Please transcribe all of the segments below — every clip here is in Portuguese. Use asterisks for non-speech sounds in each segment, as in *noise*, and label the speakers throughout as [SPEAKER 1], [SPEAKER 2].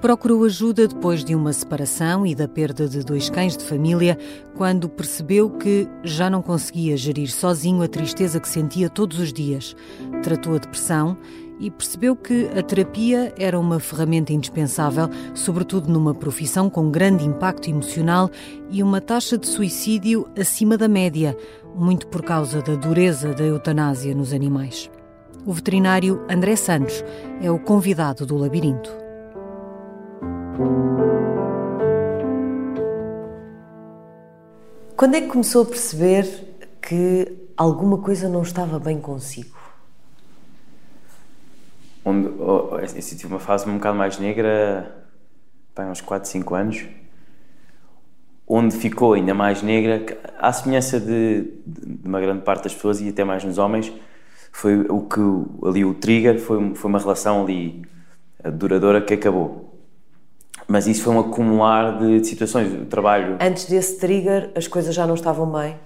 [SPEAKER 1] Procurou ajuda depois de uma separação e da perda de dois cães de família, quando percebeu que já não conseguia gerir sozinho a tristeza que sentia todos os dias. Tratou a depressão e percebeu que a terapia era uma ferramenta indispensável, sobretudo numa profissão com grande impacto emocional e uma taxa de suicídio acima da média, muito por causa da dureza da eutanásia nos animais. O veterinário André Santos é o convidado do labirinto.
[SPEAKER 2] Quando é que começou a perceber que alguma coisa não estava bem consigo?
[SPEAKER 3] Onde, oh, eu tive uma fase um bocado mais negra, bem, uns 4, 5 anos, onde ficou ainda mais negra, à semelhança de, de, uma grande parte das pessoas e até mais nos homens, foi o que ali o trigger foi, foi uma relação ali eh, duradoura que acabou. Mas isso foi um acumular de, de situações. O trabalho.
[SPEAKER 2] Antes desse trigger, as coisas já não estavam bem?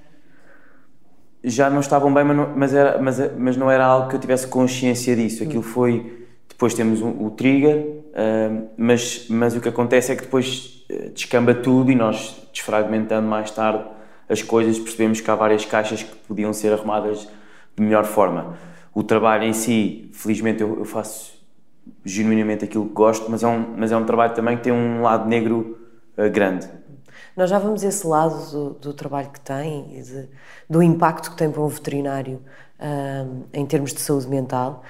[SPEAKER 3] Já não estavam bem, mas não, mas era, mas, mas não era algo que eu tivesse consciência disso. Aquilo foi. Depois temos o, o trigger, uh, mas, mas o que acontece é que depois uh, descamba tudo e nós, desfragmentando mais tarde as coisas, percebemos que há várias caixas que podiam ser arrumadas de melhor forma. O trabalho em si, felizmente, eu, eu faço genuinamente aquilo que gosto, mas é um, mas é um trabalho também que tem um lado negro uh, grande.
[SPEAKER 2] Nós já vamos esse lado do, do trabalho que tem e de, do impacto que tem para um veterinário uh, em termos de saúde mental.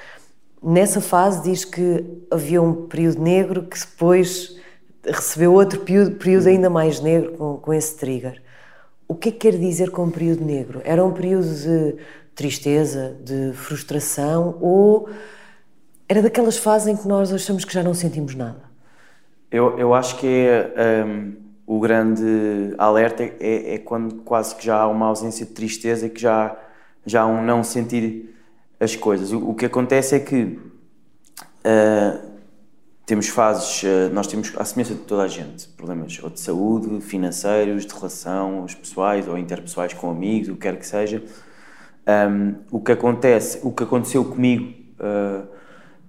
[SPEAKER 2] Nessa fase diz que havia um período negro que depois recebeu outro período, período ainda mais negro com, com esse trigger. O que é que quer dizer com um período negro? Era um período de tristeza, de frustração ou era daquelas fases em que nós achamos que já não sentimos nada.
[SPEAKER 3] Eu, eu acho que um, o grande alerta é, é, quando quase que já há uma ausência de tristeza e que já, já há um não sentir as coisas. O, o que acontece é que uh, temos fases, uh, nós temos a semelhança de toda a gente, problemas ou de saúde, financeiros, de relação, os pessoais ou interpessoais com amigos, o que quer que seja. Um, o que acontece, o que aconteceu comigo uh,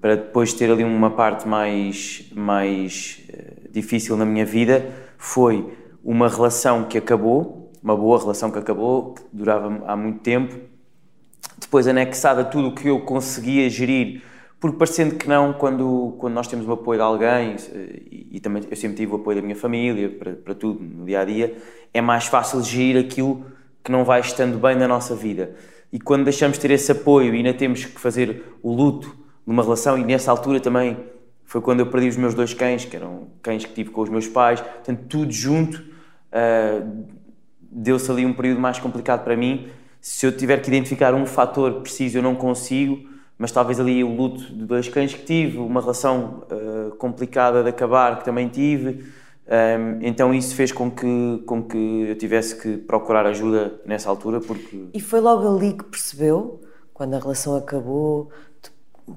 [SPEAKER 3] para depois ter ali uma parte mais, mais uh, difícil na minha vida, foi uma relação que acabou, uma boa relação que acabou, que durava há muito tempo, depois anexada a tudo o que eu conseguia gerir, porque parecendo que não, quando, quando nós temos o apoio de alguém, e, e também eu sempre tive o apoio da minha família, para, para tudo, no dia a dia, é mais fácil gerir aquilo que não vai estando bem na nossa vida. E quando deixamos de ter esse apoio e ainda temos que fazer o luto numa relação e nessa altura também foi quando eu perdi os meus dois cães, que eram cães que tive com os meus pais, portanto tudo junto uh, deu-se ali um período mais complicado para mim. Se eu tiver que identificar um fator preciso, eu não consigo, mas talvez ali o luto de dois cães que tive, uma relação uh, complicada de acabar que também tive, um, então isso fez com que, com que eu tivesse que procurar ajuda nessa altura porque...
[SPEAKER 2] E foi logo ali que percebeu, quando a relação acabou,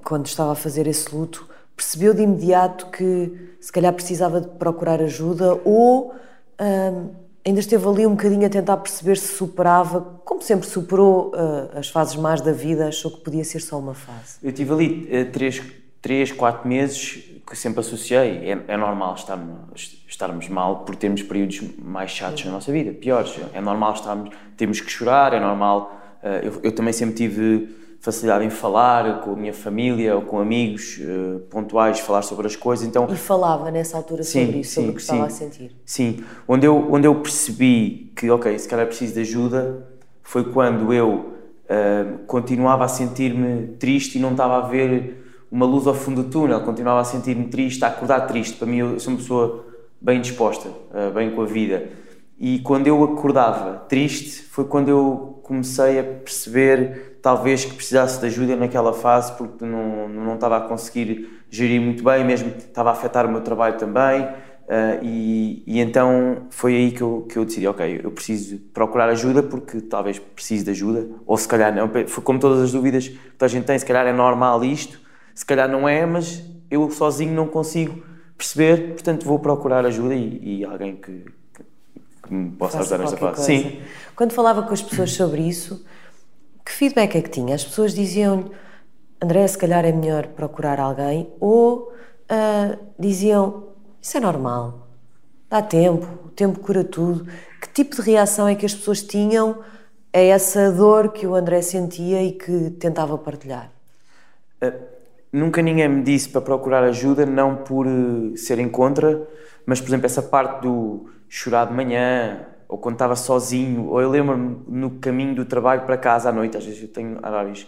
[SPEAKER 2] quando estava a fazer esse luto, percebeu de imediato que se calhar precisava de procurar ajuda ou hum, ainda esteve ali um bocadinho a tentar perceber se superava, como sempre superou uh, as fases más da vida, achou que podia ser só uma fase?
[SPEAKER 3] Eu tive ali uh, três, três, quatro meses que sempre associei. É, é normal estarmos, estarmos mal por termos períodos mais chatos na nossa vida, piores. É normal estarmos, termos que chorar, é normal. Uh, eu, eu também sempre tive facilidade em falar com a minha família ou com amigos uh, pontuais, falar sobre as coisas. Então,
[SPEAKER 2] e falava nessa altura sim, sobre isso, sim, sobre o que sim, estava a sentir?
[SPEAKER 3] Sim, onde eu, onde eu percebi que, ok, se calhar preciso de ajuda, foi quando eu uh, continuava a sentir-me triste e não estava a ver uma luz ao fundo do túnel, continuava a sentir-me triste, a acordar triste. Para mim, eu sou uma pessoa bem disposta, uh, bem com a vida. E quando eu acordava triste, foi quando eu comecei a perceber talvez que precisasse de ajuda naquela fase porque não, não estava a conseguir gerir muito bem, mesmo estava a afetar o meu trabalho também. Uh, e, e, então foi aí que eu, que eu decidi: ok, eu preciso procurar ajuda porque talvez precise de ajuda, ou se calhar não. Foi como todas as dúvidas que a gente tem: se calhar é normal isto, se calhar não é, mas eu sozinho não consigo perceber, portanto vou procurar ajuda e, e alguém que, que, me possa Faça ajudar nesta fase.
[SPEAKER 2] Sim. Quando falava com as pessoas sobre isso, que feedback é que tinha? As pessoas diziam-lhe, André, se calhar é melhor procurar alguém, ou uh, diziam: Isso é normal, dá tempo, o tempo cura tudo. Que tipo de reação é que as pessoas tinham a essa dor que o André sentia e que tentava partilhar?
[SPEAKER 3] Uh, nunca ninguém me disse para procurar ajuda, não por uh, ser em contra, mas, por exemplo, essa parte do chorar de manhã, ou quando estava sozinho, ou eu lembro-me no caminho do trabalho para casa à noite, às vezes eu tenho horários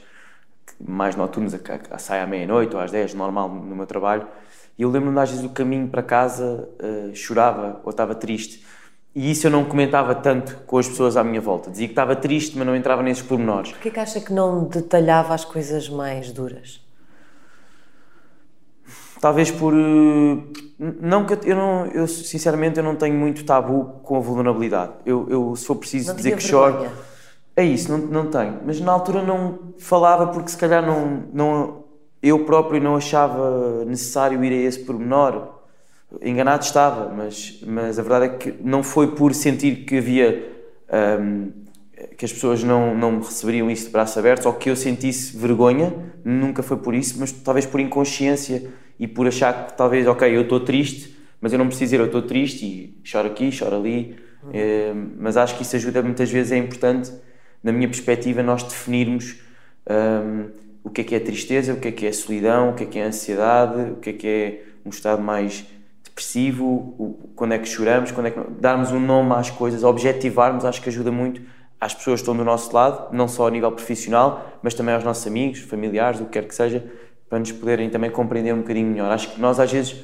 [SPEAKER 3] mais noturnos, a, a, sair à meia-noite ou às 10, normal no meu trabalho, e eu lembro-me às vezes do caminho para casa, uh, chorava ou estava triste. E isso eu não comentava tanto com as pessoas à minha volta. Dizia que estava triste, mas não entrava nesses pormenores.
[SPEAKER 2] Porquê que acha que não detalhava as coisas mais duras?
[SPEAKER 3] Talvez por. Eh, não que eu, não, eu sinceramente eu não tenho muito tabu com a vulnerabilidade. Eu, eu se for preciso
[SPEAKER 2] não
[SPEAKER 3] dizer que choro. É isso, não, não tenho. Mas na altura não falava porque se calhar não, não, eu próprio não achava necessário ir a esse pormenor. Enganado estava, mas, mas a verdade é que não foi por sentir que havia. Um, que as pessoas não, não receberiam isso de braços abertos ou que eu sentisse vergonha, nunca foi por isso, mas talvez por inconsciência e por achar que talvez, ok, eu estou triste, mas eu não preciso dizer eu estou triste e choro aqui, choro ali. Uhum. É, mas acho que isso ajuda muitas vezes, é importante, na minha perspectiva, nós definirmos um, o que é que é tristeza, o que é que é solidão, o que é que é ansiedade, o que é que é um estado mais depressivo, o, quando é que choramos, quando é que darmos um nome às coisas, objetivarmos, acho que ajuda muito às pessoas que estão do nosso lado, não só a nível profissional, mas também aos nossos amigos, familiares, o que quer que seja, para nos poderem também compreender um bocadinho melhor. Acho que nós às vezes,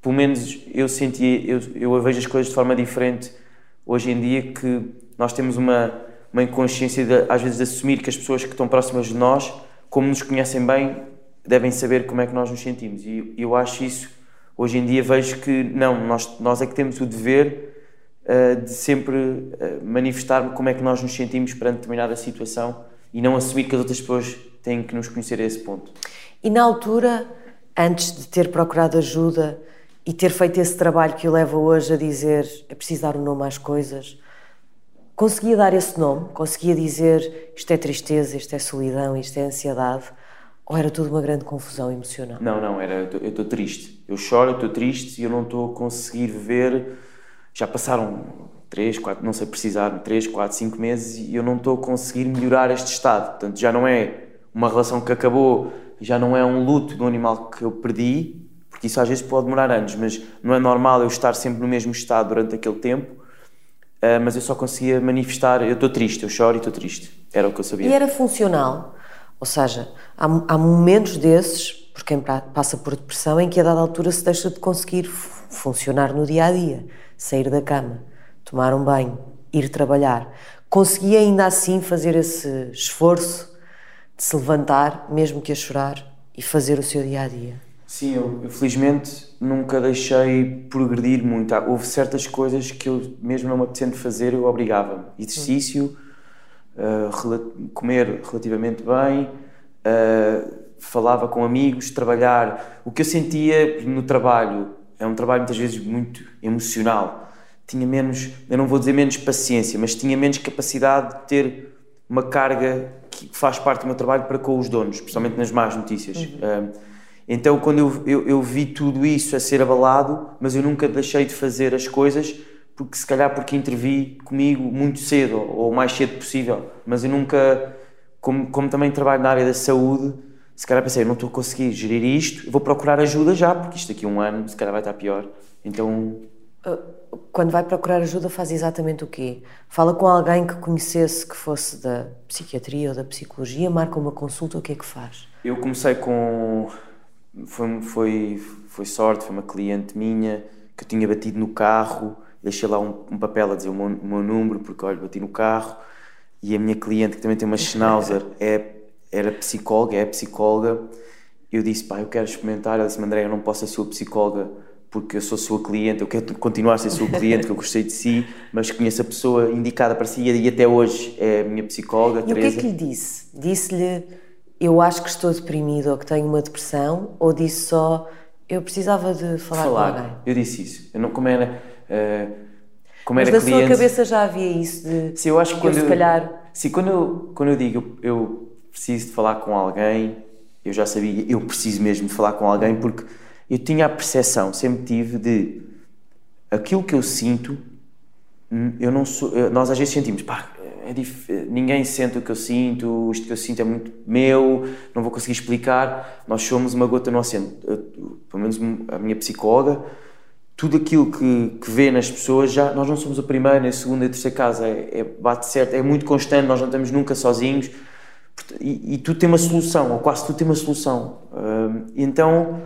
[SPEAKER 3] pelo menos eu senti, eu, eu vejo as coisas de forma diferente hoje em dia, que nós temos uma, uma inconsciência de, às vezes de assumir que as pessoas que estão próximas de nós, como nos conhecem bem, devem saber como é que nós nos sentimos. E eu acho isso, hoje em dia vejo que não, nós, nós é que temos o dever uh, de sempre uh, manifestar como é que nós nos sentimos perante determinada situação e não assumir que as outras pessoas têm que nos conhecer a esse ponto.
[SPEAKER 2] E na altura, antes de ter procurado ajuda e ter feito esse trabalho que o leva hoje a dizer é preciso dar um nome às coisas, conseguia dar esse nome? Conseguia dizer isto é tristeza, isto é solidão, isto é ansiedade? Ou era tudo uma grande confusão emocional?
[SPEAKER 3] Não, não, era eu estou triste. Eu choro, eu estou triste e eu não estou a conseguir ver. Já passaram três, quatro, não sei precisar, três, quatro, cinco meses e eu não estou a conseguir melhorar este estado. Portanto, já não é uma relação que acabou já não é um luto do animal que eu perdi, porque isso às vezes pode demorar anos, mas não é normal eu estar sempre no mesmo estado durante aquele tempo. Uh, mas eu só conseguia manifestar, eu estou triste, eu choro e estou triste. Era o que eu sabia.
[SPEAKER 2] E era funcional? Ou seja, há, há momentos desses, por quem passa por depressão, em que a dada altura se deixa de conseguir funcionar no dia a dia, sair da cama, tomar um banho, ir trabalhar. Conseguia ainda assim fazer esse esforço de se levantar, mesmo que a chorar, e fazer o seu dia a dia?
[SPEAKER 3] Sim, eu, eu felizmente nunca deixei progredir muito. Houve certas coisas que eu, mesmo não me apetecendo fazer, eu obrigava-me. Exercício, uh, comer relativamente bem, uh, falava com amigos, trabalhar. O que eu sentia no trabalho é um trabalho muitas vezes muito emocional. Tinha menos, eu não vou dizer menos paciência, mas tinha menos capacidade de ter uma carga que faz parte do meu trabalho para com os donos, principalmente nas más notícias. Uhum. então, quando eu, eu, eu, vi tudo isso a ser abalado, mas eu nunca deixei de fazer as coisas, porque se calhar porque intervi comigo muito cedo, ou o mais cedo possível, mas eu nunca, como, como também trabalho na área da saúde, se calhar pensei, não estou a conseguir gerir isto, vou procurar ajuda já, porque isto daqui a um ano se calhar vai estar pior. Então
[SPEAKER 2] quando vai procurar ajuda, faz exatamente o quê? Fala com alguém que conhecesse que fosse da psiquiatria ou da psicologia, marca uma consulta, o que é que faz?
[SPEAKER 3] Eu comecei com. Foi, foi, foi sorte, foi uma cliente minha que eu tinha batido no carro, deixei lá um, um papel a dizer o meu, o meu, número, porque olha, bati no carro, e a minha cliente, que também tem uma *laughs* schnauzer, é, era psicóloga, é psicóloga. Eu disse, pá, eu quero experimentar. Ela disse-me, André, eu não posso ser sua psicóloga porque eu sou sua cliente, eu quero continuar a ser sua cliente, que eu gostei de si, mas conheço a pessoa indicada para si e até hoje é a minha psicóloga,
[SPEAKER 2] e
[SPEAKER 3] Teresa.
[SPEAKER 2] o que é que lhe disse? Disse-lhe, eu acho que estou deprimido ou que tenho uma depressão, ou disse só, eu precisava de falar, falar. com alguém?
[SPEAKER 3] Eu disse isso. Eu não, como era... Uh, como
[SPEAKER 2] mas
[SPEAKER 3] era
[SPEAKER 2] na cliente, sua cabeça já havia isso de...
[SPEAKER 3] Sim, eu acho que quando
[SPEAKER 2] eu, se calhar...
[SPEAKER 3] Quando eu, quando eu digo eu preciso de falar com alguém, eu já sabia, eu preciso mesmo de falar com alguém, porque eu tinha a percepção, sempre tive, de aquilo que eu sinto, hum, eu não sou, nós às vezes sentimos, pá, é dif... ninguém sente o que eu sinto, isto que eu sinto é muito meu, não vou conseguir explicar. Nós somos uma gota no oceano. Pelo menos a minha psicóloga, tudo aquilo que, que vê nas pessoas, já nós não somos a primeira, a segunda, a terceira casa, é, é, bate certo, é muito constante, nós não estamos nunca sozinhos e, e tudo tem uma solução, ou quase tudo tem uma solução. Uh, então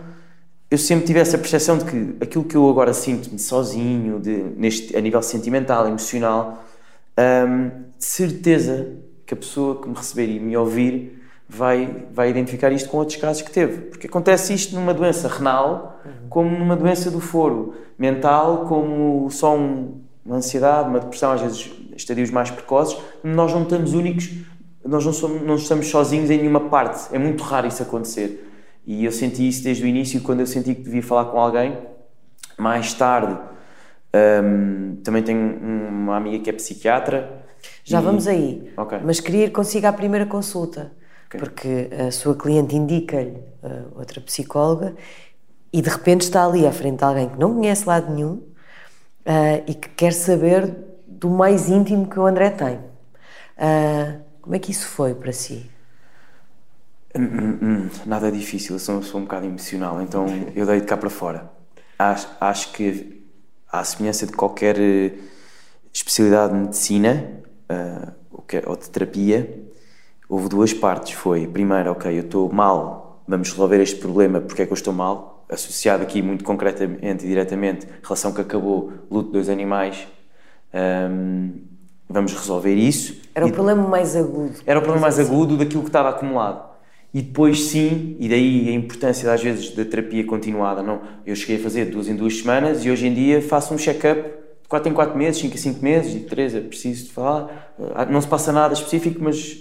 [SPEAKER 3] eu sempre tive essa percepção de que aquilo que eu agora sinto-me sozinho, de, neste, a nível sentimental, emocional, um, de certeza que a pessoa que me receber e me ouvir vai, vai identificar isto com outros casos que teve. Porque acontece isto numa doença renal, como numa doença do foro mental, como só um, uma ansiedade, uma depressão, às vezes estadios mais precoces. Nós não estamos únicos, nós não, somos, não estamos sozinhos em nenhuma parte. É muito raro isso acontecer. E eu senti isso desde o início, quando eu senti que devia falar com alguém. Mais tarde, um, também tenho uma amiga que é psiquiatra.
[SPEAKER 2] Já e... vamos aí. Okay. Mas queria ir consigo à primeira consulta. Okay. Porque a sua cliente indica-lhe uh, outra psicóloga e de repente está ali à frente de alguém que não conhece lado nenhum uh, e que quer saber do mais íntimo que o André tem. Uh, como é que isso foi para si?
[SPEAKER 3] Hum, hum, hum, nada difícil, eu sou, sou um bocado emocional, então eu dei de cá para fora. Acho, acho que à semelhança de qualquer eh, especialidade de medicina uh, ou de terapia, houve duas partes. Foi, primeiro, ok, eu estou mal, vamos resolver este problema, porque é que eu estou mal? Associado aqui muito concretamente e diretamente, relação que acabou, luto de dois animais, um, vamos resolver isso.
[SPEAKER 2] Era o problema mais agudo.
[SPEAKER 3] Era o problema mais agudo daquilo que estava acumulado. E depois sim, e daí a importância às vezes da terapia continuada. Não, eu cheguei a fazer duas em duas semanas e hoje em dia faço um check-up de 4 em 4 meses, 5 em 5 meses, e 3 é preciso de falar. Ah, não se passa nada específico, mas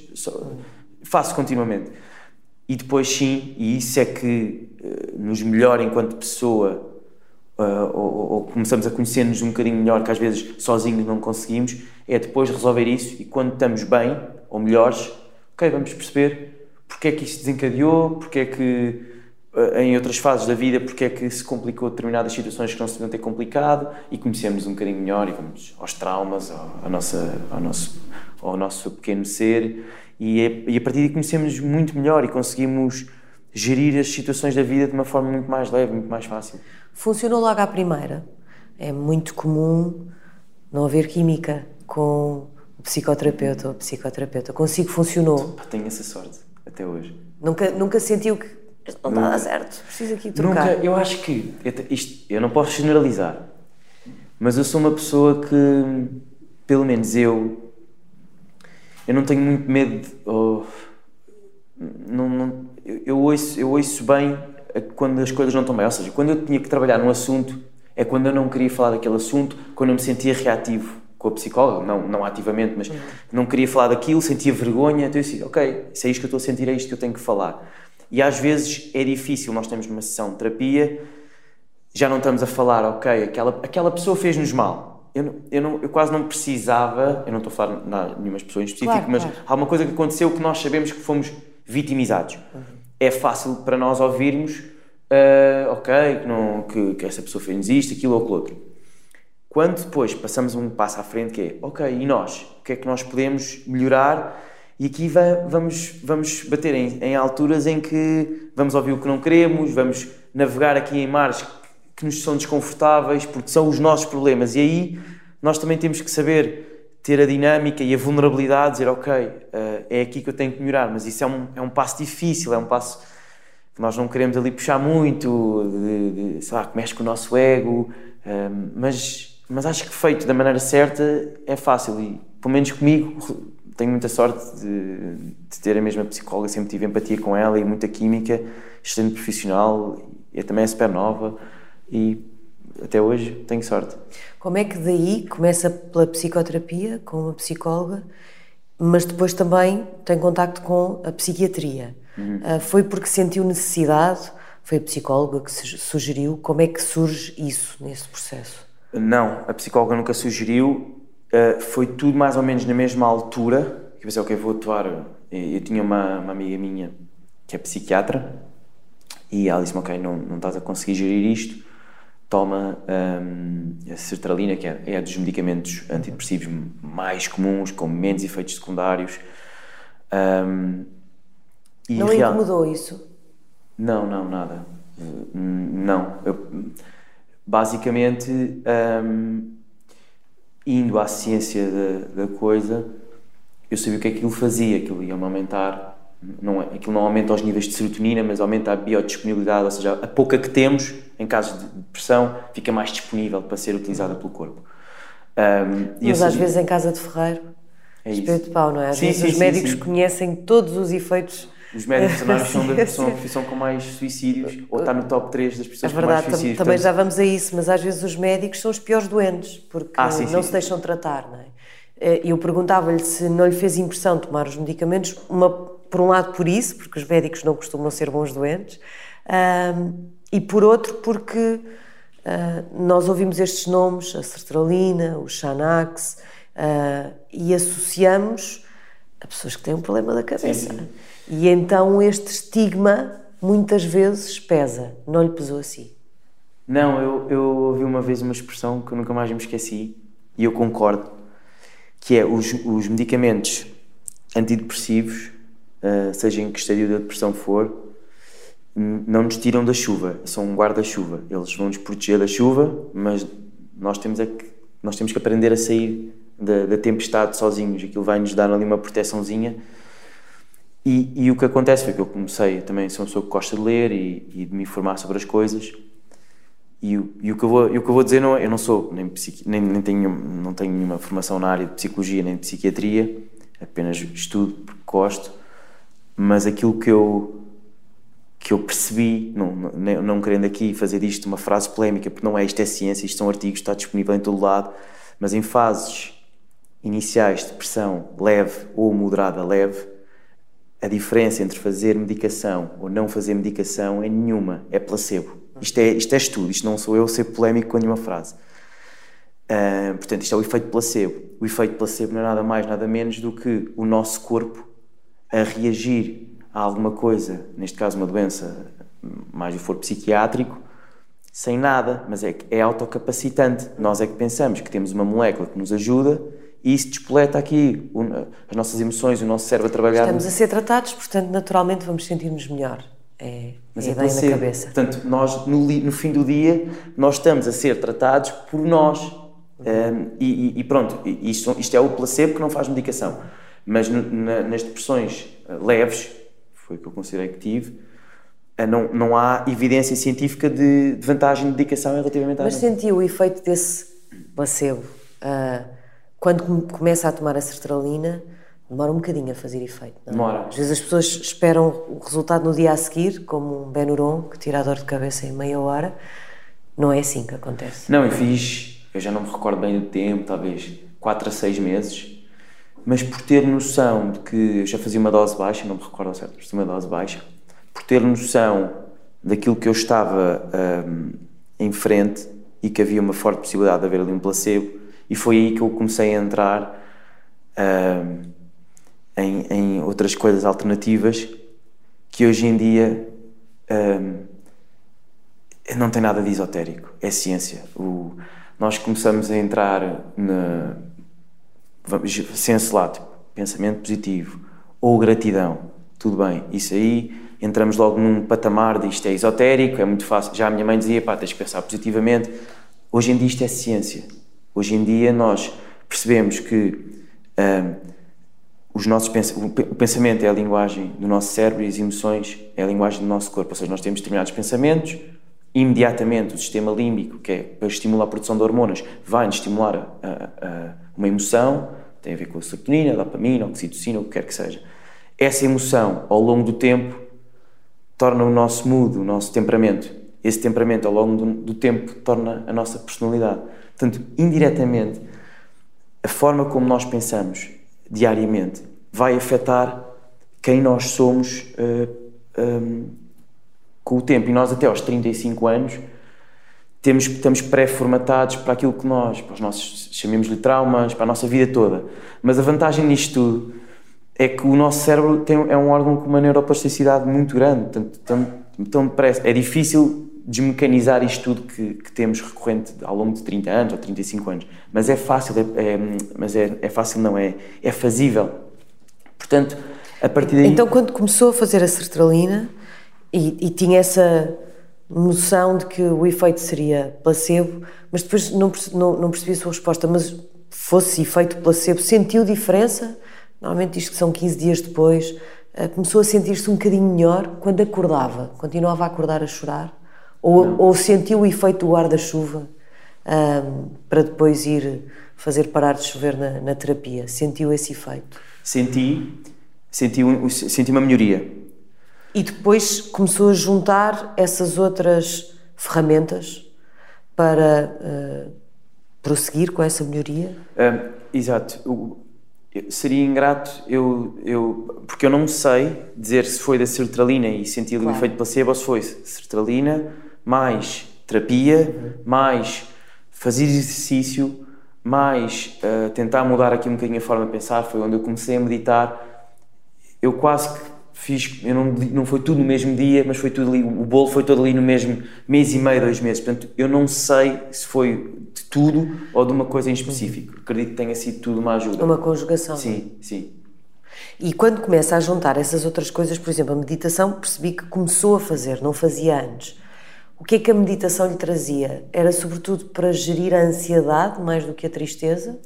[SPEAKER 3] faço continuamente. E depois sim, e isso é que uh, nos melhora enquanto pessoa, uh, ou, ou, começamos a conhecer-nos um bocadinho melhor, que às vezes sozinhos não conseguimos, é depois resolver isso e quando estamos bem, ou melhores, ok, vamos perceber porque é que isto desencadeou, porque é que eh, em outras fases da vida, porque é que se complicou determinadas situações que não se deviam ter complicado e conhecemos um bocadinho melhor e vamos aos traumas, ao, ao, nossa, ao, nosso, ao nosso pequeno ser e, é, e a partir daí conhecemos muito melhor e conseguimos gerir as situações da vida de uma forma muito mais leve, muito mais fácil.
[SPEAKER 2] Funcionou logo à primeira. É muito comum não haver química com o psicoterapeuta ou psicoterapeuta. Consigo funcionou.
[SPEAKER 3] Tenho essa sorte até hoje.
[SPEAKER 2] Nunca, nunca sentiu que não está a dar certo, preciso aqui trocar?
[SPEAKER 3] Nunca, eu acho que, isto, eu não posso generalizar, mas eu sou uma pessoa que, pelo menos eu, eu não tenho muito medo, de, oh, não, não, eu, eu, ouço, eu ouço bem quando as coisas não estão bem, ou seja, quando eu tinha que trabalhar num assunto, é quando eu não queria falar daquele assunto, quando eu me sentia reativo com a psicóloga, não, não ativamente, mas não queria falar daquilo, sentia vergonha, então eu disse, ok, se é isto que eu estou a sentir, é isto que eu tenho que falar. E às vezes é difícil, nós temos uma sessão de terapia, já não estamos a falar, ok, aquela, aquela pessoa fez-nos mal. Eu, eu, não, eu quase não precisava, eu não estou a falar de nenhuma pessoa em específico, claro, mas claro. há uma coisa que aconteceu que nós sabemos que fomos vitimizados. Uhum. É fácil para nós ouvirmos, uh, ok, que, não, que, que essa pessoa fez-nos isto, aquilo ou aquilo outro quando depois passamos um passo à frente, que é, ok, e nós? O que é que nós podemos melhorar? E aqui vamos, vamos bater em, em alturas em que vamos ouvir o que não queremos, vamos navegar aqui em mares que nos são desconfortáveis, porque são os nossos problemas. E aí nós também temos que saber ter a dinâmica e a vulnerabilidade, dizer, ok, uh, é aqui que eu tenho que melhorar, mas isso é um, é um passo difícil, é um passo que nós não queremos ali puxar muito, de, de, sei lá, que mexe com o nosso ego, uh, mas mas acho que feito da maneira certa é fácil e, pelo menos comigo, tenho muita sorte de, de ter a mesma psicóloga, sempre tive empatia com ela e muita química, excelente profissional, e também é super nova e até hoje tenho sorte.
[SPEAKER 2] Como é que daí começa pela psicoterapia, com uma psicóloga, mas depois também tem contacto com a psiquiatria? Uhum. Uh, foi porque sentiu necessidade? Foi a psicóloga que sugeriu? Como é que surge isso nesse processo?
[SPEAKER 3] Não, a psicóloga nunca sugeriu. Uh, foi tudo mais ou menos na mesma altura. Que eu pensei, ok, vou atuar. Eu tinha uma, uma amiga minha que é psiquiatra E ela disse-me, ok, não, não estás a conseguir gerir isto, toma um, a sertralina, que é, é, dos medicamentos antidepressivos mais comuns, com menos efeitos secundários. Um,
[SPEAKER 2] não real... incomodou isso?
[SPEAKER 3] Não, não, nada. Não. Eu, basicamente, um, indo à ciência da, da coisa, eu sabia o que aquilo fazia, aquilo ia-me aumentar não, é, aquilo não aumenta os níveis de serotonina, mas aumenta a biodisponibilidade, ou seja, a pouca que temos, em casos de depressão, fica mais disponível para ser utilizada pelo corpo.
[SPEAKER 2] Um, mas às vezes em casa de ferreiro, é espírito de pau, não é? Às sim, vezes sim, os sim, médicos conhecem todos os efeitos
[SPEAKER 3] os médicos *laughs* são, da, são a profissão com mais suicídios, ou está no top 3 das pessoas é verdade, com mais suicídios.
[SPEAKER 2] Também já vamos a isso, mas às vezes os médicos são os piores doentes, porque ah, sim, não sim, se deixam tratar, não é? Eh, eu perguntava-lhe se não lhe fez impressão tomar os medicamentos, uma, por um lado por isso, porque os médicos não costumam ser bons doentes, e por outro porque uh, nós ouvimos estes nomes, a sertralina, o Xanax, uh, e associamos a pessoas que têm um problema da cabeça. Sim, sim. E então este estigma muitas vezes pesa. Não lhe pesou assim?
[SPEAKER 3] Não, eu, eu ouvi uma vez uma expressão que eu nunca mais me esqueci, e eu concordo que é os, os medicamentos antidepressivos, uh, seja em que estadio da depressão for, não nos tiram da chuva, são um guarda-chuva. Eles vão nos proteger da chuva, mas nós temos, é que, nós temos que aprender a sair da, da tempestade sozinhos. Aquilo vai nos dar ali uma proteçãozinha. E, e, o que acontece foi que eu comecei também, sou uma pessoa que gosta de ler e, e de me informar sobre as coisas. E, e, o, que eu vou, o que eu vou dizer não é, eu não sou, nem, nem, nem tenho, não tenho nenhuma formação na área de psicologia nem de psiquiatria, apenas estudo porque gosto, mas aquilo que eu, que eu percebi, não, não, não querendo aqui fazer disto uma frase polémica, porque não é isto é ciência, isto são artigos, está disponível em todo lado, mas em fases iniciais de depressão leve ou moderada leve, a diferença entre fazer medicação ou não fazer medicação é nenhuma, é placebo. Isto é, isto é estudo, isto não sou eu ser polémico com nenhuma frase. Uh, portanto, isto é o efeito placebo. O efeito placebo não é nada mais, nada menos do que o nosso corpo a reagir a alguma coisa, neste caso uma doença, mais o for psiquiátrico, sem nada, mas é, é autocapacitante. Nós é que pensamos que temos uma molécula que nos ajuda e isso despoleta aqui as nossas emoções, o nosso cérebro a trabalhar.
[SPEAKER 2] Estamos a ser tratados, portanto, naturalmente vamos sentir-nos melhor. É, Mas é, é ideia na cabeça.
[SPEAKER 3] Portanto, nós, no, no, fim do dia, nós estamos a ser tratados por nós. Um, e, e, pronto, isto, isto, é o placebo que não faz medicação. Mas na, nas depressões eh, leves, foi o que eu considerei que tive, eh, não, não há evidência científica de, de vantagem de medicação relativamente
[SPEAKER 2] à Mas sentiu o efeito desse placebo? Uh, quando começa a tomar a sertralina, demora um bocadinho a fazer efeito. Não? É?
[SPEAKER 3] Demora.
[SPEAKER 2] Às vezes as pessoas esperam o resultado no dia a seguir, como um Benuron, que tira a dor de cabeça em meia hora. Não é assim que acontece.
[SPEAKER 3] Não, eu fiz, eu já não me recordo bem do tempo, talvez 4 a 6 meses, mas por ter noção de que eu já fazia uma dose baixa, não me recordo certo, mas uma dose baixa, por ter noção daquilo que eu estava um, em frente e que havia uma forte possibilidade de haver ali um placebo, e foi aí que eu comecei a entrar. Um, em, em outras coisas alternativas que hoje em dia hum, não tem nada de esotérico, é ciência. O, nós começamos a entrar na senso lá, tipo, pensamento positivo ou gratidão, tudo bem, isso aí entramos logo num patamar de isto é esotérico, é muito fácil. Já a minha mãe dizia, pá, tens que pensar positivamente. Hoje em dia isto é ciência. Hoje em dia nós percebemos que hum, os nossos o pensamento é a linguagem do nosso cérebro e as emoções é a linguagem do nosso corpo. Ou seja, nós temos determinados pensamentos, imediatamente o sistema límbico, que é para estimular a produção de hormonas, vai-nos estimular a, a, uma emoção, tem a ver com a serotonina, a dopamina, a oxitocina, o que quer que seja. Essa emoção, ao longo do tempo, torna o nosso mood, o nosso temperamento. Esse temperamento, ao longo do, do tempo, torna a nossa personalidade. Portanto, indiretamente, a forma como nós pensamos diariamente vai afetar quem nós somos uh, eh, um, ehm, com o tempo. E nós, até aos 35 anos, temos, estamos pré-formatados para aquilo que nós, para os nossos, chamemos-lhe traumas, para a nossa vida toda. Mas a vantagem nisto tudo é que o nosso cérebro tem, é um órgão com uma neuroplasticidade muito grande. Então me parece, é difícil desmecanizar isto tudo que, que, temos recorrente ao longo de 30 anos ou 35 anos, mas é fácil, é, é mas é, é, fácil não, é, é fazível. Portanto, a partir daí...
[SPEAKER 2] Então quando começou a fazer a sertralina e, e tinha essa noção de que o efeito seria placebo, mas depois não, não, não percebi a sua resposta, mas fosse efeito placebo, sentiu diferença? Normalmente diz que são 15 dias depois, eh, começou a sentir-se um bocadinho melhor quando acordava, continuava a acordar a chorar? Ou, ou sentiu o efeito do guarda-chuva um, para depois ir fazer parar de chover na, na terapia? Sentiu esse efeito?
[SPEAKER 3] Senti, senti, senti uma melhoria.
[SPEAKER 2] E depois começou a juntar essas outras ferramentas para uh, prosseguir com essa melhoria?
[SPEAKER 3] Um, exato. seria ingrato eu, eu. Porque eu não sei dizer se foi da sertralina e senti claro. o efeito placebo ou se foi sertralina mais terapia, mais fazer exercício, mais uh, tentar mudar aqui um bocadinho a forma de pensar. Foi onde eu comecei a meditar. Eu quase que fiz, eu não, não foi tudo no mesmo dia, mas foi tudo ali, o bolo foi todo ali no mesmo mês e meio, dois meses. Portanto, eu não sei se foi de tudo ou de uma coisa em específico. Acredito que tenha sido tudo uma ajuda.
[SPEAKER 2] Uma conjugação.
[SPEAKER 3] Sim, sim.
[SPEAKER 2] E quando começa a juntar essas outras coisas, por exemplo, a meditação, percebi que começou a fazer, não fazia antes. O que é que a meditação lhe trazia? Era sobretudo para gerir a ansiedade mais do que a tristeza?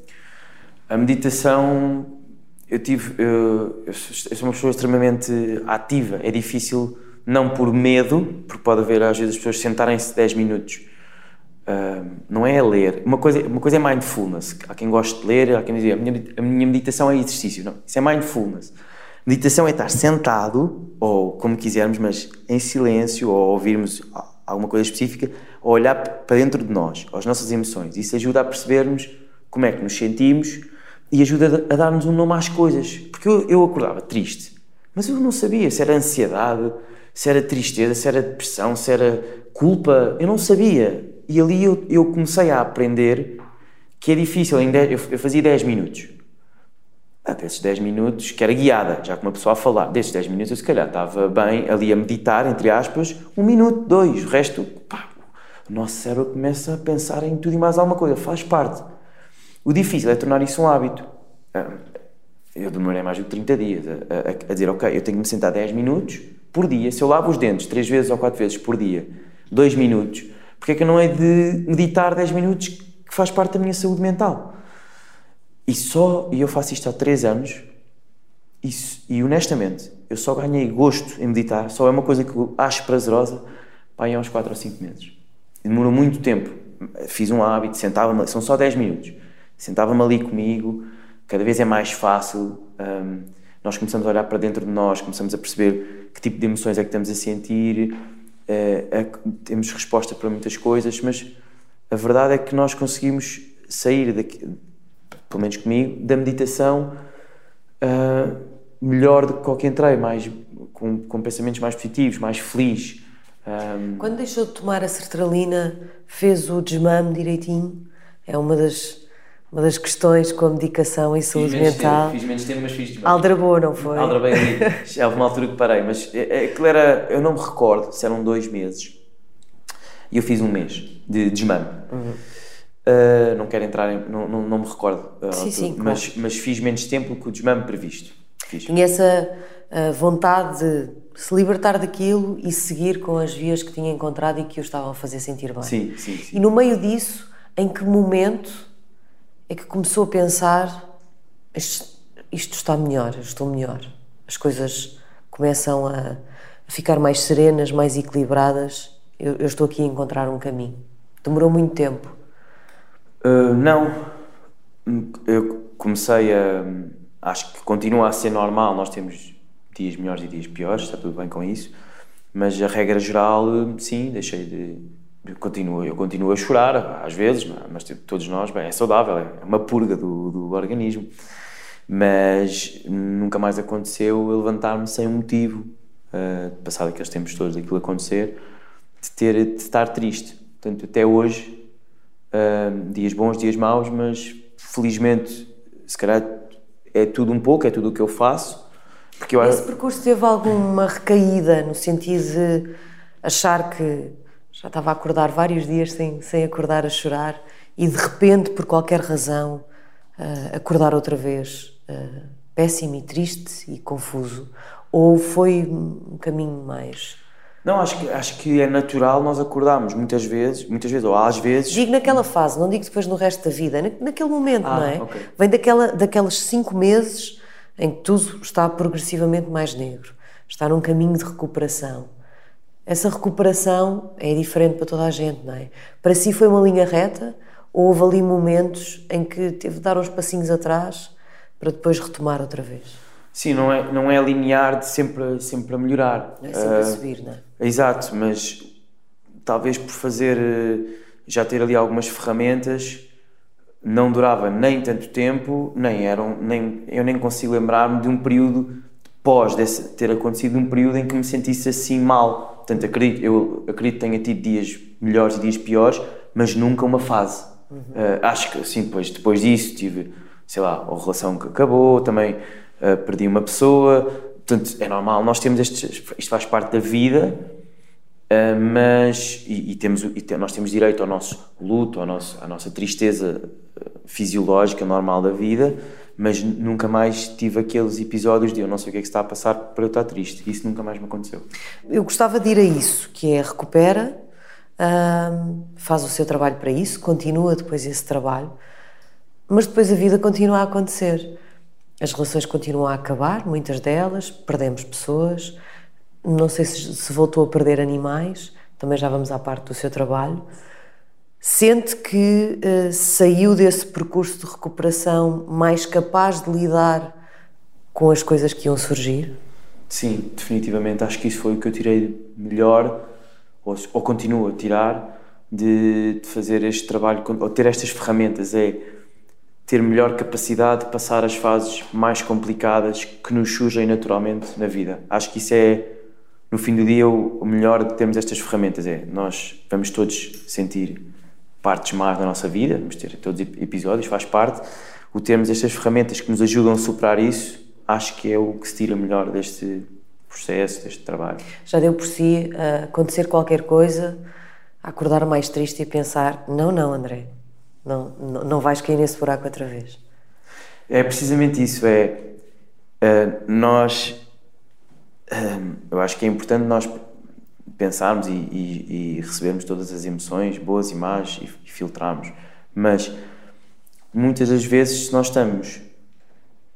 [SPEAKER 3] A meditação, eu tive. Eu, eu sou uma pessoa extremamente ativa. É difícil, não por medo, porque pode haver às vezes as pessoas sentarem-se 10 minutos. Uh, não é a ler. Uma coisa, uma coisa é mindfulness. Há quem goste de ler, há quem diz a minha, a minha meditação é exercício. Não, isso é mindfulness. Meditação é estar sentado, ou como quisermos, mas em silêncio, ou ouvirmos alguma coisa específica, a olhar para dentro de nós, às nossas emoções. Isso ajuda a percebermos como é que nos sentimos e ajuda a dar-nos um nome às coisas. Porque eu, eu acordava triste, mas eu não sabia se era ansiedade, se era tristeza, se era depressão, se era culpa. Eu não sabia. E ali eu, eu comecei a aprender que é difícil. Em dez, eu, eu fazia 10 minutos. Desses 10 minutos, que era guiada, já com uma pessoa a falar, desses 10 minutos eu se calhar estava bem ali a meditar, entre aspas, um minuto, dois, o resto, pá, o nosso cérebro começa a pensar em tudo e mais alguma coisa, faz parte. O difícil é tornar isso um hábito. Ah, eu demorei mais de 30 dias a, a, a dizer, ok, eu tenho que me sentar 10 minutos por dia, se eu lavo os dentes 3 vezes ou 4 vezes por dia, 2 minutos, porque é que não é de meditar 10 minutos que faz parte da minha saúde mental? E só, e eu faço isto há 3 anos, e, e, honestamente, eu só ganhei gosto em meditar, só é uma coisa que eu acho prazerosa, pá, há uns 4 ou 5 meses. Demorou muito tempo. Fiz um hábito, sentava-me, são só 10 minutos, sentava-me ali comigo, cada vez é mais fácil. Um, nós começamos a olhar para dentro de nós, começamos a perceber que tipo de emoções é que estamos a sentir, é, temos resposta para muitas coisas, mas a verdade é que nós conseguimos sair daqui pelo menos comigo, da meditação uh, melhor do que qualquer entrei, mais, com, com pensamentos mais positivos, mais feliz.
[SPEAKER 2] Um... Quando deixou de tomar a sertralina, fez o desmame direitinho? É uma das, uma das questões com a medicação e saúde
[SPEAKER 3] fiz
[SPEAKER 2] mental.
[SPEAKER 3] Tempo, fiz menos tempo, mas fiz desmame.
[SPEAKER 2] Aldrabou, não foi?
[SPEAKER 3] Aldrabei ali. *laughs* Já houve uma altura que parei, mas é, é, era, eu não me recordo se eram dois meses. E eu fiz um mês de desmame. Uhum. Uh, não quero entrar em. Não, não, não me recordo. Uh,
[SPEAKER 2] sim, sim,
[SPEAKER 3] mas, claro. mas fiz menos tempo que o desmame previsto.
[SPEAKER 2] Fiz. Tinha essa uh, vontade de se libertar daquilo e seguir com as vias que tinha encontrado e que o estavam a fazer sentir bem.
[SPEAKER 3] Sim, sim, sim.
[SPEAKER 2] E no meio disso, em que momento é que começou a pensar: isto, está melhor, estou melhor, as coisas começam a, a ficar mais serenas, mais equilibradas, eu, eu estou aqui a encontrar um caminho. Demorou muito tempo.
[SPEAKER 3] Uh, não. Eu comecei a. Acho que continua a ser normal. Nós temos dias melhores e dias piores, está tudo bem com isso. Mas a regra geral, sim, deixei de. Eu continuo, eu continuo a chorar, às vezes, mas tipo, todos nós, bem, é saudável, é uma purga do, do organismo. Mas nunca mais aconteceu eu levantar-me sem um motivo, uh, passado aqueles tempos todos daquilo acontecer, de, ter, de estar triste. Portanto, até hoje dias bons, dias maus, mas felizmente, se calhar é tudo um pouco, é tudo o que eu faço.
[SPEAKER 2] Porque eu... Esse percurso teve alguma recaída no sentido de achar que já estava a acordar vários dias sem, sem acordar a chorar e de repente, por qualquer razão, uh, acordar outra vez uh, péssimo e triste e confuso? Ou foi um caminho mais.
[SPEAKER 3] Não, acho que, acho que é natural nós acordarmos muitas vezes, muitas vezes, ou às vezes.
[SPEAKER 2] Digo naquela fase, não digo depois no resto da vida, naquele momento,
[SPEAKER 3] ah,
[SPEAKER 2] não é?
[SPEAKER 3] Okay.
[SPEAKER 2] Vem daquela, daqueles cinco meses em que tudo está progressivamente mais negro, está num caminho de recuperação. Essa recuperação é diferente para toda a gente, não é? Para si foi uma linha reta ou houve ali momentos em que teve de dar uns passinhos atrás para depois retomar outra vez?
[SPEAKER 3] Sim, não é, não é linear de sempre, sempre a melhorar.
[SPEAKER 2] É sempre uh, a subir, não é?
[SPEAKER 3] Exato, mas talvez por fazer, já ter ali algumas ferramentas, não durava nem tanto tempo, nem eram, nem, eu nem consigo lembrar-me de um período pós desse, ter acontecido, um período em que me sentisse assim mal Portanto, acredito, eu acredito que tenha tido dias melhores e dias piores, mas nunca uma fase. Uhum. Uh, acho que, sim, depois, depois disso tive, sei lá, a relação que acabou, também uh, perdi uma pessoa. Portanto, é normal, nós temos estes, isto faz parte da vida, uh, mas, e, e temos, e te, nós temos direito ao nosso luto, ao nosso, à nossa tristeza fisiológica normal da vida, mas nunca mais tive aqueles episódios de eu não sei o que é que está a passar para eu estar triste. Isso nunca mais me aconteceu.
[SPEAKER 2] Eu gostava de ir a isso, que é recupera, hum, faz o seu trabalho para isso, continua depois esse trabalho, mas depois a vida continua a acontecer. As relações continuam a acabar, muitas delas, perdemos pessoas, não sei se, se voltou a perder animais, também já vamos à parte do seu trabalho. Sente que uh, saiu desse percurso de recuperação mais capaz de lidar com as coisas que iam surgir?
[SPEAKER 3] Sim, definitivamente. Acho que isso foi o que eu tirei melhor, ou, ou continuo a tirar, de, de, fazer este trabalho, ou ter estas ferramentas. É ter melhor capacidade de passar as fases mais complicadas que nos surgem naturalmente na vida. Acho que isso é, no fim do dia, o melhor de termos estas ferramentas. É nós vamos todos sentir partes más da nossa vida, vamos ter todos os episódios, faz parte. O termos estas ferramentas que nos ajudam a superar isso, acho que é o que se tira melhor deste processo, deste trabalho.
[SPEAKER 2] Já deu por si uh, acontecer qualquer coisa, acordar mais triste e pensar: não, não, André, não, não, não vais cair nesse buraco outra vez?
[SPEAKER 3] É precisamente isso. É uh, nós. Uh, eu acho que é importante nós pensarmos e, e, e, recebermos todas as emoções, boas e más, e, e filtrarmos. Mas muitas das vezes, se nós estamos.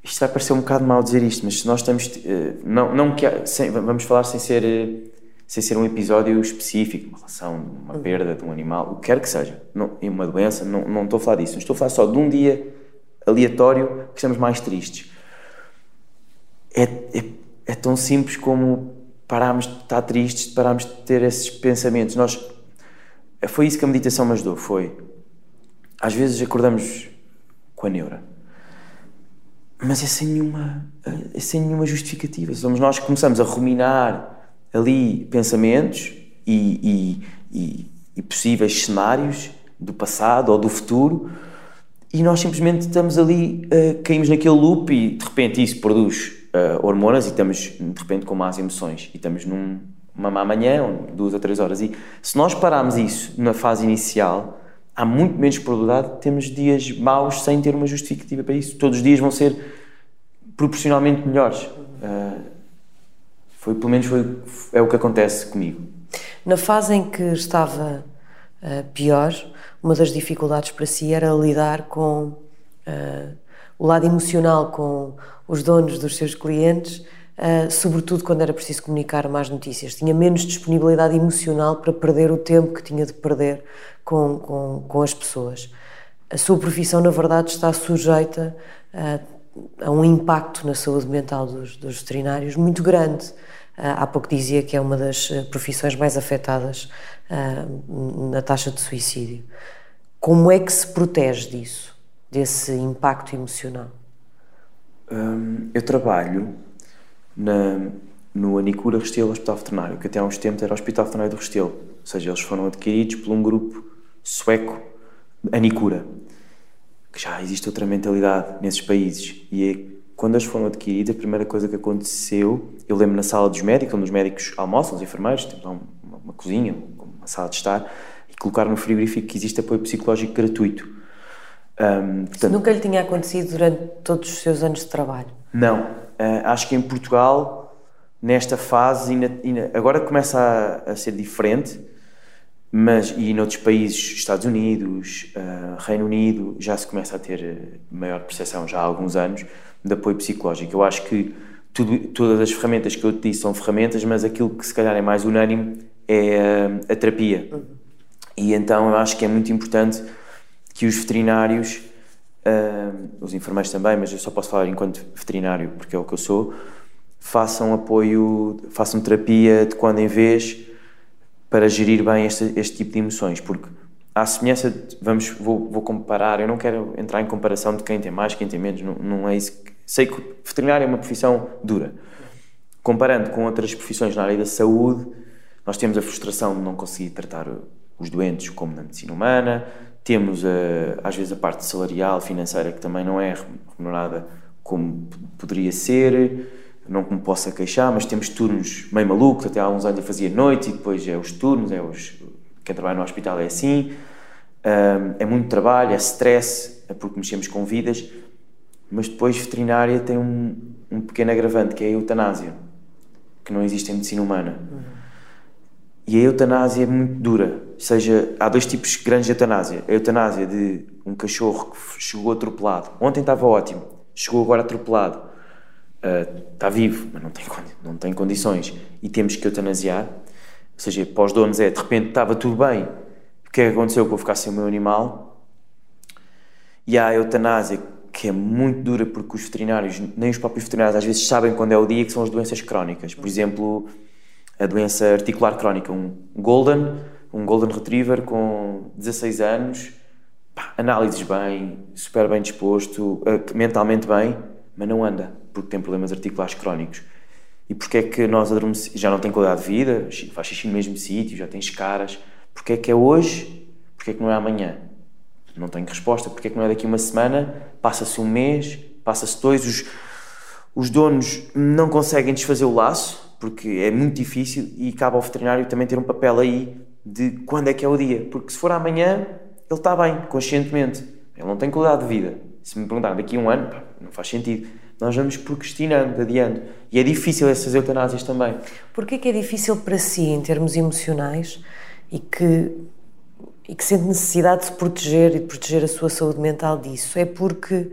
[SPEAKER 3] Isto vai parecer um bocado mal dizer isto, mas se nós estamos. Eh, não, não que, sem, vamos falar sem ser, sem ser um episódio específico, uma relação, uma uhum. perda de um animal, o que quer que seja, não, uma doença, não, não estou a falar disso. Estou a falar só de um dia aleatório que estamos mais tristes. É, é, é tão simples como parámos de estar tristes, parámos de ter esses pensamentos. Nós, foi isso que a meditação me ajudou, foi... Às vezes acordamos com a neura, mas é sem nenhuma, é sem nenhuma justificativa. Somos nós que começamos a ruminar ali pensamentos e, e, e, e possíveis cenários do passado ou do futuro e nós simplesmente estamos ali, uh, caímos naquele loop e de repente isso produz uh, hormonas e estamos de repente com más emoções e estamos num, má manhã, duas ou três horas. E se nós pararmos isso na fase inicial, há muito menos probabilidade de termos dias maus sem ter uma justificativa para isso. Todos os dias vão ser proporcionalmente melhores. Uh, foi, pelo menos foi, é o que acontece comigo.
[SPEAKER 2] Na fase em que estava uh, pior, uma das dificuldades para si era lidar com uh, o lado emocional com os donos dos seus clientes, uh, sobretudo quando era preciso comunicar más notícias. Tinha menos disponibilidade emocional para perder o tempo que tinha de perder com, com, com as pessoas. A sua profissão, na verdade, está sujeita a, a um impacto na saúde mental dos, dos veterinários muito grande. Uh, há pouco dizia que é uma das profissões mais afetadas uh, na taxa de suicídio. Como é que se protege disso, desse impacto emocional?
[SPEAKER 3] Hum, eu trabalho na, no Anicura Restelo Hospital Veterinário, que até há uns tempos era o Hospital Veterinário do Restelo. Ou seja, eles foram adquiridos por um grupo sueco, Anicura, que já existe outra mentalidade nesses países. E é, quando eles foram adquiridos, a primeira coisa que aconteceu, eu lembro na sala dos médicos, onde os médicos almoçam, os enfermeiros, temos uma uma cozinha, uma sala de estar, e colocar no frigorífico que existe apoio psicológico gratuito.
[SPEAKER 2] Um, portanto, nunca lhe tinha acontecido durante todos os seus anos de trabalho?
[SPEAKER 3] Não. Uh, acho que em Portugal, nesta fase, agora começa a, a, ser diferente, mas e noutros países, Estados Unidos, uh, Reino Unido, já se começa a ter maior percepção já há alguns anos de apoio psicológico. Eu acho que tudo, todas as ferramentas que eu te disse são ferramentas, mas aquilo que se calhar é mais unânime é a, a terapia. Uhum. E então eu acho que é muito importante que os veterinários, uh, os enfermeiros também, mas eu só posso falar enquanto veterinário, porque é o que eu sou, façam apoio, façam terapia de quando em vez para gerir bem este, este tipo de emoções, porque à semelhança, vamos, vou, vou, comparar, eu não quero entrar em comparação de quem tem mais, quem tem menos, não, não é isso. Que, sei que veterinário é uma profissão dura. Comparando com outras profissões na área da saúde, nós temos a frustração de não conseguir tratar os doentes como na medicina humana, temos, eh, às vezes, a parte salarial, financeira, que também não é remunerada como poderia ser, não me possa queixar, mas temos turnos meio malucos, até há uns anos eu fazia noite e depois é os turnos, é os, quem trabalha no hospital é assim, é muito trabalho, é stress, é porque mexemos com vidas, mas depois veterinária tem um, um pequeno agravante, que é a eutanásia, que não existe em medicina humana. Uhum. E a eutanásia é muito dura. Ou seja, há dois tipos grandes de eutanásia. A eutanásia de um cachorro que chegou atropelado. Ontem estava ótimo, chegou agora atropelado. Está vivo, mas não tem, não tem condições. E temos que eutanasiar. Ou seja, para os donos é, de repente estava tudo bem. O que é que aconteceu que eu ficar sem o meu animal? E há a eutanásia que é muito dura porque os veterinários, nem os próprios veterinários às vezes sabem quando é o dia que são as doenças crónicas. Por exemplo, a doença articular crónica, um golden, um golden retriever com 16 anos, pá, análises bem, super bem disposto, eh, mentalmente bem, mas não anda, porque tem problemas articulares crónicos. E porque é que nós adormecemos, já não tem qualidade de vida, faz xixi no mesmo sítio, já tem escaras, porque é que é hoje, porque é que não é amanhã? Não tenho resposta, porque é que não é daqui uma semana, passa-se um mês, passa-se dois, os, os donos não conseguem desfazer o laço, porque é muito difícil e cabe ao veterinário também ter um papel aí de quando é que é o dia, porque se for amanhã, ele está bem, conscientemente, ele não tem qualidade de vida. Se me perguntar daqui a um ano, pá, não faz sentido. Nós vamos procrastinando, adiando. E é difícil essas eutanásias também.
[SPEAKER 2] Porquê que é difícil para si, em termos emocionais, e que, e que sente necessidade de se proteger e de proteger a sua saúde mental disso? É porque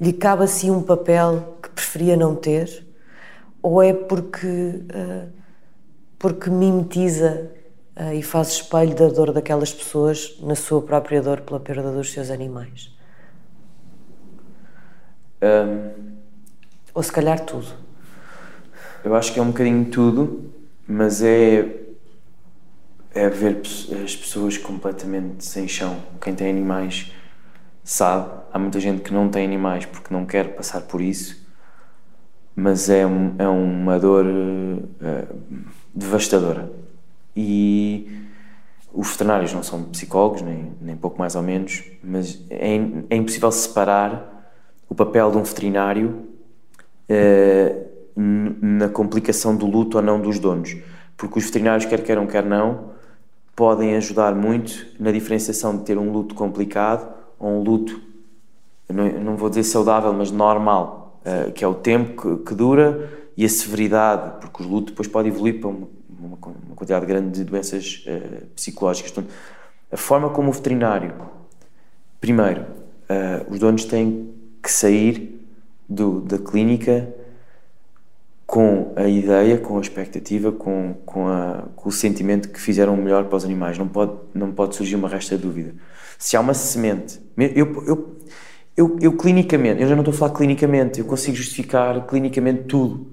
[SPEAKER 2] lhe cabe assim um papel que preferia não ter? ou é porque, uh, porque mimetiza uh, e faz espelho da dor daquelas pessoas na sua própria dor pela perda dos seus animais? Um, ou se calhar tudo?
[SPEAKER 3] Eu acho que é um bocadinho tudo, mas é, é ver as pessoas completamente sem chão. Quem tem animais sabe. Há muita gente que não tem animais porque não quer passar por isso mas é, é uma dor uh, devastadora. E os veterinários não são psicólogos, nem, nem pouco mais ou menos, mas é, é impossível separar o papel de um veterinário na complicação do luto ou não dos donos. Porque os veterinários, quer queiram, quer não, podem ajudar muito na diferenciação de ter um luto complicado ou um luto, não, vou dizer saudável, mas normal eh, que é o tempo que, dura e a severidade, porque o luto depois pode evoluir para uma, quantidade grande de doenças uh, psicológicas. A forma como o veterinário, primeiro, os donos têm que sair do, da clínica com a ideia, com a expectativa, com, com, a, com o sentimento que fizeram o melhor para os animais. Não pode, não pode surgir uma resta de dúvida. Se há uma semente, eu, eu eu, eu clinicamente, eu já não estou a falar clinicamente, eu consigo justificar clinicamente tudo,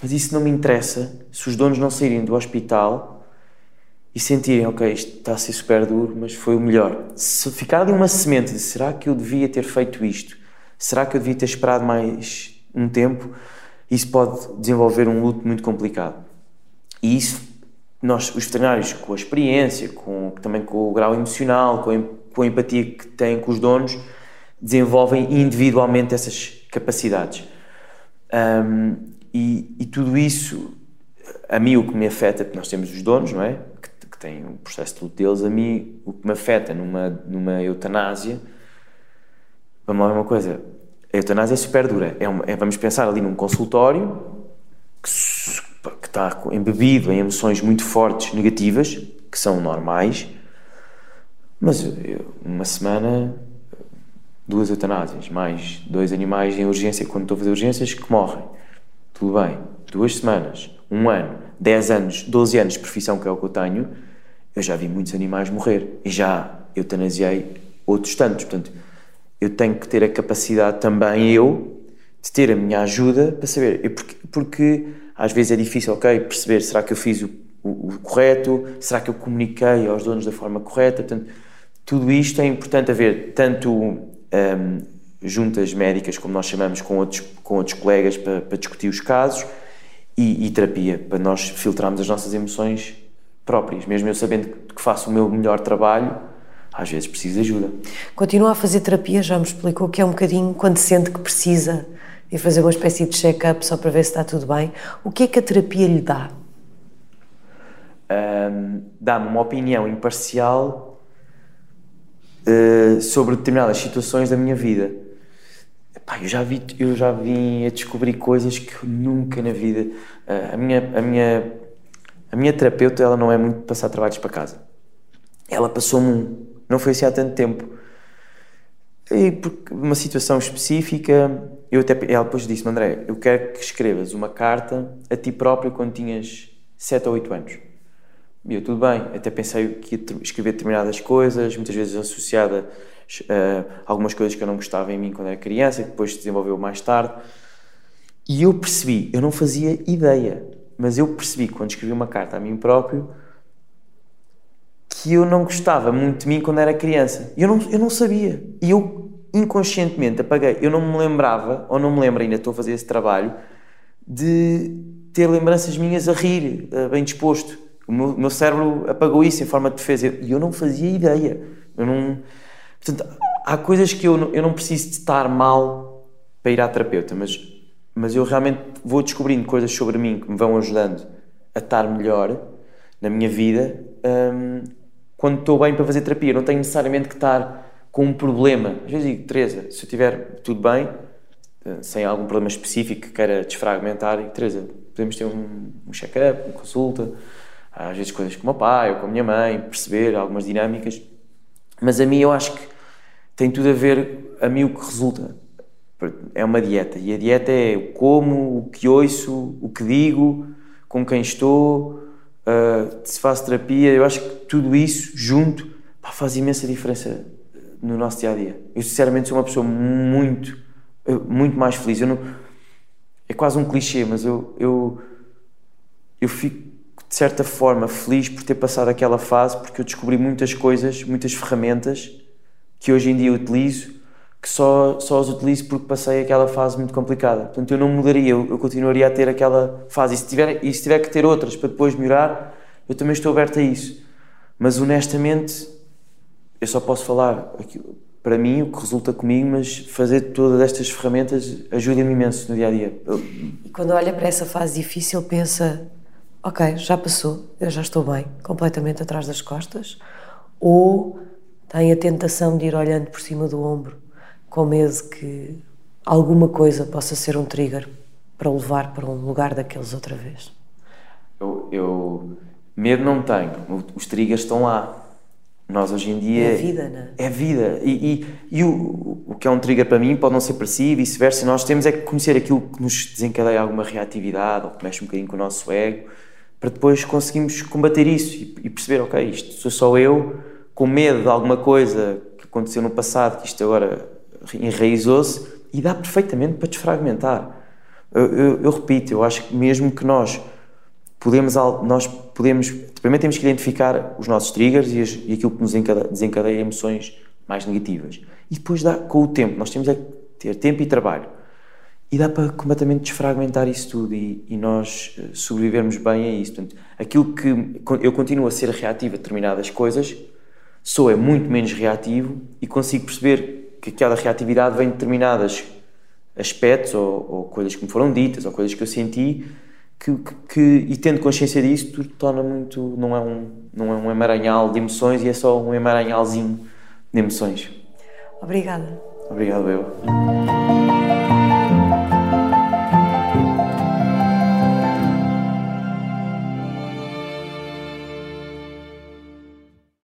[SPEAKER 3] mas isso não me interessa se os donos não saírem do hospital e sentirem, ok, isto está a ser super duro, mas foi o melhor. Se ficar ali uma semente de será que eu devia ter feito isto? Será que eu devia ter esperado mais um tempo? Isso pode desenvolver um luto muito complicado. E isso, nós, os veterinários, com a experiência, com, também com o grau emocional, com a, com a empatia que têm com os donos, desenvolvem individualmente essas capacidades. Um, e, e, tudo isso, a mim o que me afeta, porque nós temos os donos, não é? Que têm um processo de luto deles, a mim, o que me afeta numa, numa eutanásia, vamos lá ver uma coisa, a eutanásia é super dura. É, uma, é vamos pensar ali num consultório que, que está embebido em emoções muito fortes, negativas, que são normais, mas eu, uma semana, duas eutanásias, mais dois animais em urgência, quando estou a fazer urgências, que morrem. Tudo bem. Duas semanas, um ano, dez anos, doze anos de profissão, que é o que eu tenho, eu já vi muitos animais morrer. E já eutanasiei outros tantos. Portanto, eu tenho que ter a capacidade também, eu, de ter a minha ajuda para saber. Porque, porque às vezes é difícil, ok, perceber será que eu fiz o, o, o correto, será que eu comuniquei aos donos da forma correta. Portanto, tudo isto é importante haver tanto um, juntas médicas, como nós chamamos, com outros, com outros colegas para, para discutir os casos e, e, terapia, para nós filtrarmos as nossas emoções próprias. Mesmo eu sabendo que faço o meu melhor trabalho, às vezes preciso de ajuda.
[SPEAKER 2] Continua a fazer terapia, já me explicou que é um bocadinho quando sente que precisa e fazer uma espécie de check-up só para ver se está tudo bem. O que é que a terapia lhe dá?
[SPEAKER 3] Um, Dá-me uma opinião imparcial uh, sobre determinadas situações da minha vida. Epá, eu já vi, eu já vim a descobrir coisas que eu nunca na vida. Uh, a minha, a minha, a minha terapeuta, ela não é muito de passar trabalhos para casa. Ela passou-me um, não foi assim há tanto tempo. E porque uma situação específica, eu até, ela depois disse-me, André, eu quero que escrevas uma carta a ti próprio quando tinhas 7 ou 8 anos. E eu, tudo bem, até pensei que ia escrever determinadas coisas, muitas vezes associada a algumas coisas que eu não gostava em mim quando era criança, que depois se desenvolveu mais tarde. E eu percebi, eu não fazia ideia, mas eu percebi quando escrevi uma carta a mim próprio que eu não gostava muito de mim quando era criança. Eu não, eu não sabia. E eu inconscientemente apaguei. Eu não me lembrava, ou não me lembro ainda, estou a fazer esse trabalho, de ter lembranças minhas a rir, bem disposto. O meu, meu cérebro apagou isso em forma de defesa. E eu não fazia ideia. Eu não... Portanto, há coisas que eu não, eu não preciso de estar mal para ir à terapeuta, mas, mas eu realmente vou descobrindo coisas sobre mim que me vão ajudando a estar melhor na minha vida. Hum, quando estou bem para fazer terapia. Não tenho necessariamente que estar com um problema. Às vezes digo, Teresa, se eu tiver tudo bem, eh, sem algum problema específico que queira desfragmentar, Teresa, podemos ter um, um check-up, uma consulta, às vezes coisas com o meu pai ou com a minha mãe, perceber algumas dinâmicas. Mas a mim eu acho que tem tudo a ver, a mim o que resulta é uma dieta. E a dieta é o como, o que ouço, o que digo, com quem estou, uh, se faço terapia, eu acho que tudo isso junto pá, faz imensa diferença no nosso dia a dia. Eu sinceramente sou uma pessoa muito, muito mais feliz. Eu não, é quase um clichê, mas eu, eu, eu fico de certa forma feliz por ter passado aquela fase porque eu descobri muitas coisas, muitas ferramentas que hoje em dia utilizo que só, só as utilizo porque passei aquela fase muito complicada. Portanto, eu não mudaria, eu, eu continuaria a ter aquela fase. E se, tiver, e se tiver que ter outras para depois melhorar, eu também estou aberto a isso. Mas honestamente, eu só posso falar aquilo, para mim, o que resulta comigo, mas fazer todas estas ferramentas ajuda-me imenso no dia a dia.
[SPEAKER 2] E quando olha para essa fase difícil, pensa: ok, já passou, eu já estou bem, completamente atrás das costas? Ou tem a tentação de ir olhando por cima do ombro? Com medo que alguma coisa possa ser um trigger para o levar para um lugar daqueles outra vez?
[SPEAKER 3] Eu, eu medo não tenho, os triggers estão lá. Nós hoje em dia.
[SPEAKER 2] É vida, não é?
[SPEAKER 3] É vida. E, e, e o, o que é um trigger para mim pode não ser para si e vice-versa. Nós temos é que conhecer aquilo que nos desencadeia alguma reatividade ou que mexe um bocadinho com o nosso ego para depois conseguirmos combater isso e, e perceber, ok, isto sou só eu com medo de alguma coisa que aconteceu no passado, que isto agora enraizou-se e dá perfeitamente para desfragmentar. Eu, eu, eu, repito, eu acho que mesmo que nós podemos, nós podemos, primeiro temos que identificar os nossos triggers e, as, e aquilo que nos desencadeia emoções mais negativas. E depois dá, com o tempo, nós temos é que ter tempo e trabalho. E dá para completamente desfragmentar isso tudo e, e nós eh, sobrevivermos bem a isso. Portanto, aquilo que eu continuo a ser reativo a determinadas coisas, sou é muito menos reativo e consigo perceber que aquela reatividade vem de determinados aspectos ou, ou, coisas que me foram ditas ou coisas que eu senti que, que, que, e tendo consciência disso, tudo torna muito. Não é, um, não é um emaranhal de emoções e é só um emaranhalzinho de emoções.
[SPEAKER 2] Obrigada.
[SPEAKER 3] Obrigado, eu.